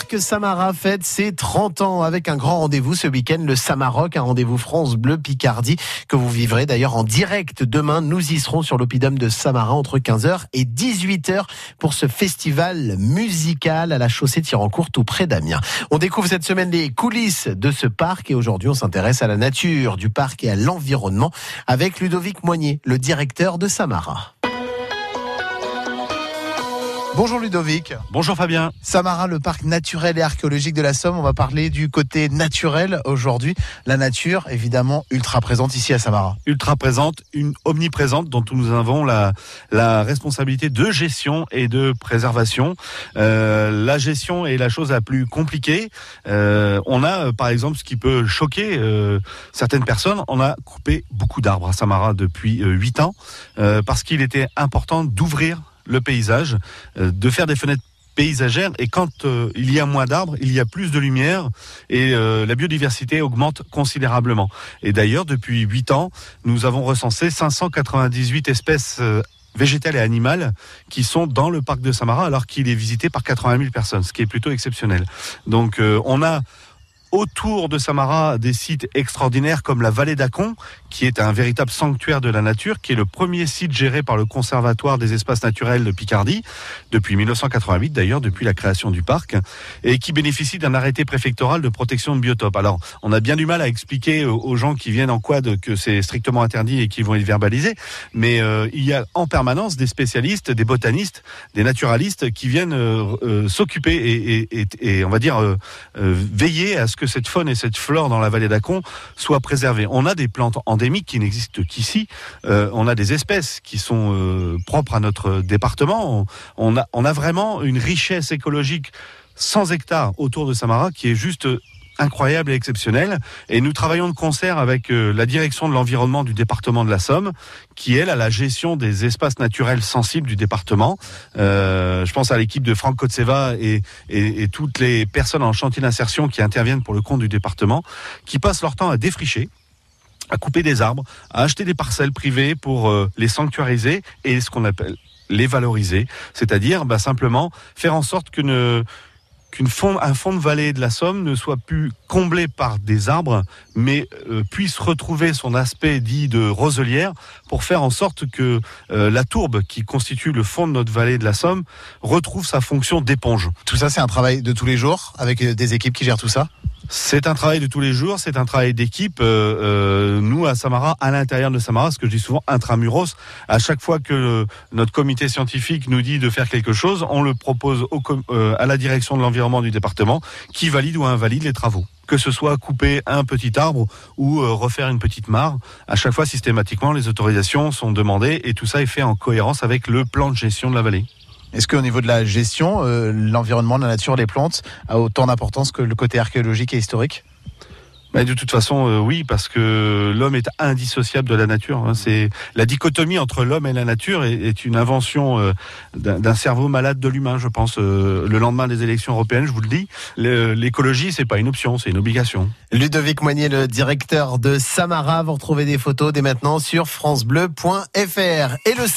parc Samara fête ses 30 ans avec un grand rendez-vous ce week-end, le Samaroc, un rendez-vous France Bleu Picardie que vous vivrez d'ailleurs en direct demain. Nous y serons sur l'Opidum de Samara entre 15h et 18h pour ce festival musical à la chaussée Tirancourt tout près d'Amiens. On découvre cette semaine les coulisses de ce parc et aujourd'hui on s'intéresse à la nature du parc et à l'environnement avec Ludovic Moignet, le directeur de Samara. Bonjour Ludovic. Bonjour Fabien. Samara, le parc naturel et archéologique de la Somme. On va parler du côté naturel aujourd'hui. La nature, évidemment, ultra présente ici à Samara. Ultra présente, une omniprésente dont nous avons la, la responsabilité de gestion et de préservation. Euh, la gestion est la chose la plus compliquée. Euh, on a, par exemple, ce qui peut choquer euh, certaines personnes, on a coupé beaucoup d'arbres à Samara depuis huit ans parce qu'il était important d'ouvrir le paysage, euh, de faire des fenêtres paysagères et quand euh, il y a moins d'arbres, il y a plus de lumière et euh, la biodiversité augmente considérablement. Et d'ailleurs, depuis 8 ans, nous avons recensé 598 espèces végétales et animales qui sont dans le parc de Samara alors qu'il est visité par 80 000 personnes, ce qui est plutôt exceptionnel. Donc on a autour de Samara des sites extraordinaires comme la vallée d'Acon, qui est un véritable sanctuaire de la nature, qui est le premier site géré par le Conservatoire des espaces naturels de Picardie, depuis 1988 d'ailleurs, depuis la création du parc, et qui bénéficie d'un arrêté préfectoral de protection de biotopes. Alors, on a bien du mal à expliquer aux gens qui viennent en quad que c'est strictement interdit et qui vont être verbalisés, mais euh, il y a en permanence des spécialistes, des botanistes, des naturalistes qui viennent euh, euh, s'occuper et, et, et, on va dire veiller à ce que cette faune et cette flore dans la vallée d'Acon soient préservées. On a des plantes endémiques qui n'existent qu'ici. Euh, on a des espèces qui sont euh, propres à notre département. On, a, vraiment une richesse écologique 100 hectares autour de Samara qui est juste incroyable et exceptionnel. Et nous travaillons de concert avec euh, la direction de l'environnement du département de la Somme, qui elle a la gestion des espaces naturels sensibles du département. Euh, je pense à l'équipe de Franck Kotseva et, et, toutes les personnes en chantier d'insertion qui interviennent pour le compte du département, qui passent leur temps à défricher à couper des arbres, à acheter des parcelles privées pour euh, les sanctuariser et ce qu'on appelle les valoriser, c'est-à-dire bah, simplement faire en sorte qu'une qu'un fond, un fond de vallée de la Somme ne soit plus comblé par des arbres, mais euh, puisse retrouver son aspect dit de roselière pour faire en sorte que euh, la tourbe qui constitue le fond de notre vallée de la Somme retrouve sa fonction d'éponge. Tout ça, c'est un travail de tous les jours avec euh, des équipes qui gèrent tout ça? C'est un travail de tous les jours, c'est un travail d'équipe. Euh, euh, nous, à Samara, à l'intérieur de Samara, ce que je dis souvent intramuros, à chaque fois que notre comité scientifique nous dit de faire quelque chose, on le propose euh, à la direction de l'environnement du département, qui valide ou invalide les travaux que ce soit couper un petit arbre ou refaire une petite mare. À chaque fois, systématiquement, les autorisations sont demandées et tout ça est fait en cohérence avec le plan de gestion de la vallée. Est-ce qu'au niveau de la gestion, euh, l'environnement, la nature, les plantes a autant d'importance que le côté archéologique et historique? Mais de toute façon, euh, oui, parce que l'homme est indissociable de la nature. Hein. C'est la dichotomie entre l'homme et la nature est, une invention euh, d'un cerveau malade de l'humain, je pense. le lendemain des élections européennes, je vous le dis, l'écologie, c'est pas une option, c'est une obligation. Ludovic Moignet, le directeur de Samara, vous retrouvez des photos dès maintenant sur francebleu.fr. Et le